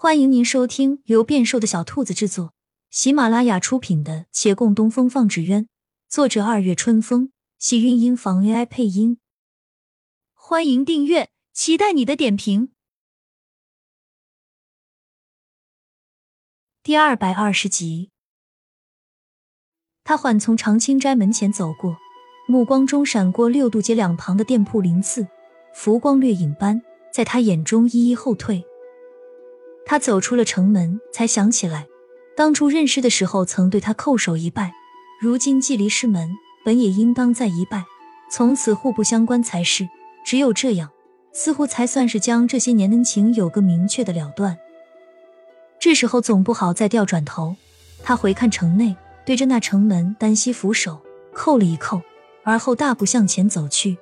欢迎您收听由变瘦的小兔子制作、喜马拉雅出品的《且共东风放纸鸢》，作者二月春风，喜韵音房 AI 配音。欢迎订阅，期待你的点评。第二百二十集，他缓从长青斋门前走过，目光中闪过六渡街两旁的店铺鳞次，浮光掠影般在他眼中一一后退。他走出了城门，才想起来，当初认识的时候曾对他叩首一拜，如今既离师门，本也应当再一拜，从此互不相关才是。只有这样，似乎才算是将这些年恩情有个明确的了断。这时候总不好再掉转头，他回看城内，对着那城门单膝俯首，叩了一叩，而后大步向前走去。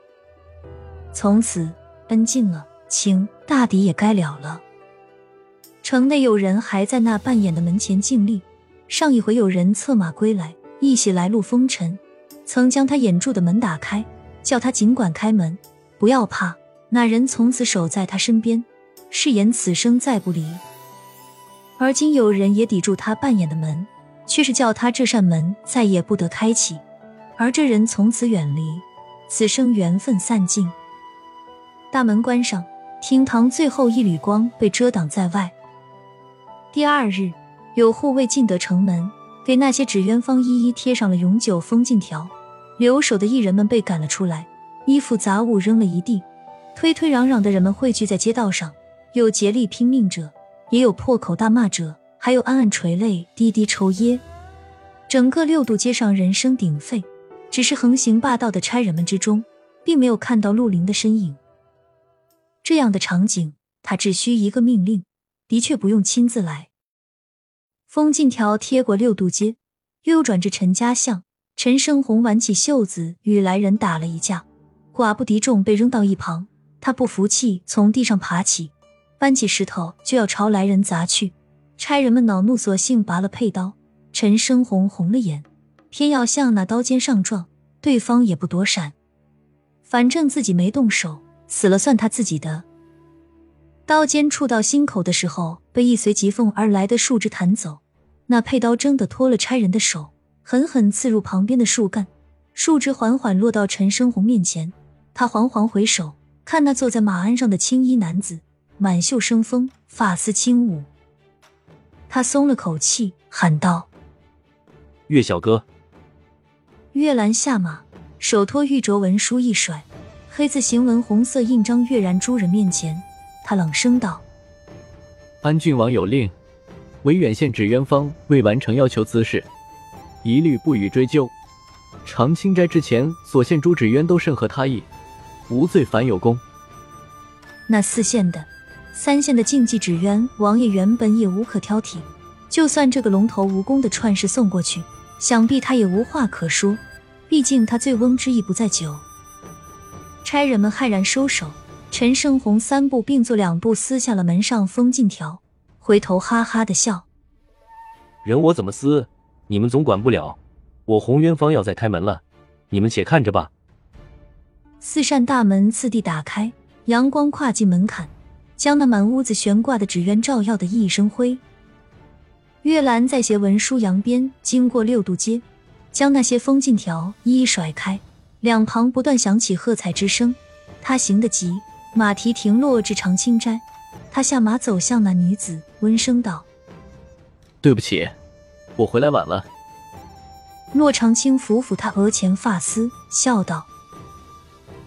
从此恩尽了，情大抵也该了了。城内有人还在那半掩的门前静立。上一回有人策马归来，一袭来路风尘，曾将他掩住的门打开，叫他尽管开门，不要怕。那人从此守在他身边，誓言此生再不离。而今有人也抵住他半掩的门，却是叫他这扇门再也不得开启。而这人从此远离，此生缘分散尽。大门关上，厅堂最后一缕光被遮挡在外。第二日，有护卫进得城门，给那些纸鸢方一一贴上了永久封禁条。留守的艺人们被赶了出来，衣服杂物扔了一地，推推攘攘的人们汇聚在街道上，有竭力拼命者，也有破口大骂者，还有暗暗垂泪、低低抽噎。整个六渡街上人声鼎沸，只是横行霸道的差人们之中，并没有看到陆林的身影。这样的场景，他只需一个命令。的确不用亲自来。封禁条贴过六渡街，右转至陈家巷。陈生红挽起袖子，与来人打了一架，寡不敌众，被扔到一旁。他不服气，从地上爬起，搬起石头就要朝来人砸去。差人们恼怒，索性拔了佩刀。陈生红红了眼，偏要向那刀尖上撞，对方也不躲闪。反正自己没动手，死了算他自己的。刀尖触到心口的时候，被一随疾缝而来的树枝弹走。那佩刀真的脱了差人的手，狠狠刺入旁边的树干。树枝缓缓落到陈生红面前，他缓缓回首，看那坐在马鞍上的青衣男子，满袖生风，发丝轻舞。他松了口气，喊道：“岳小哥。”岳兰下马，手托玉镯文书一甩，黑字行文红色印章跃然诸人面前。他冷声道：“安郡王有令，惟远县纸鸢方未完成要求之事，一律不予追究。长清斋之前所献诸纸鸢都甚合他意，无罪反有功。那四县的、三县的竞技纸鸢，王爷原本也无可挑剔。就算这个龙头蜈蚣的串事送过去，想必他也无话可说。毕竟他醉翁之意不在酒。”差人们骇然收手。陈胜红三步并作两步撕下了门上封禁条，回头哈哈的笑：“人我怎么撕，你们总管不了。我洪渊方要再开门了，你们且看着吧。”四扇大门次第打开，阳光跨进门槛，将那满屋子悬挂的纸鸢照耀的熠熠生辉。月兰在斜文书扬鞭经过六渡街，将那些封禁条一一甩开，两旁不断响起喝彩之声。他行得急。马蹄停落至长青斋，他下马走向那女子，温声道：“对不起，我回来晚了。”洛长青抚抚他额前发丝，笑道：“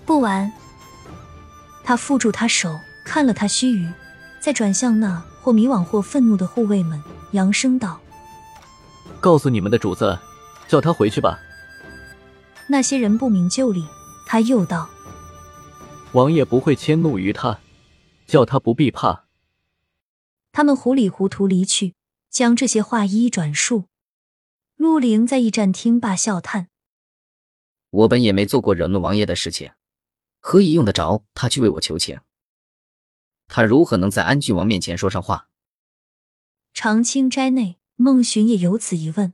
不晚。”他缚住他手，看了他须臾，再转向那或迷惘或愤怒的护卫们，扬声道：“告诉你们的主子，叫他回去吧。”那些人不明就里，他又道。王爷不会迁怒于他，叫他不必怕。他们糊里糊涂离去，将这些话一一转述。陆凌在驿站听罢，笑叹：“我本也没做过惹怒王爷的事情，何以用得着他去为我求情？他如何能在安郡王面前说上话？”长青斋内，孟寻也有此一问。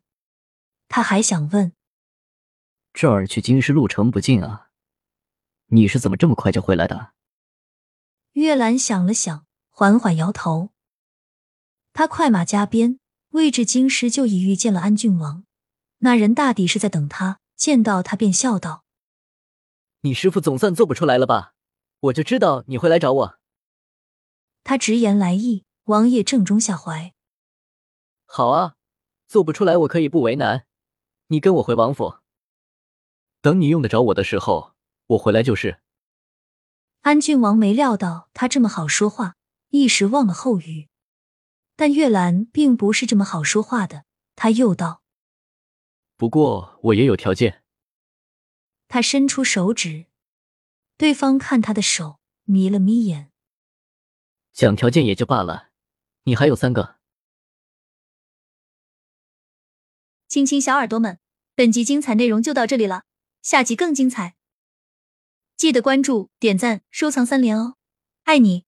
他还想问：“这儿去京师路程不近啊？”你是怎么这么快就回来的？月兰想了想，缓缓摇头。他快马加鞭，未至京师就已遇见了安郡王。那人大抵是在等他，见到他便笑道：“你师傅总算做不出来了吧？我就知道你会来找我。”他直言来意，王爷正中下怀。好啊，做不出来我可以不为难，你跟我回王府，等你用得着我的时候，我回来就是。安郡王没料到他这么好说话，一时忘了后语。但月兰并不是这么好说话的，他又道：“不过我也有条件。”他伸出手指，对方看他的手，眯了眯眼。讲条件也就罢了，你还有三个。亲亲小耳朵们，本集精彩内容就到这里了，下集更精彩。记得关注、点赞、收藏三连哦，爱你！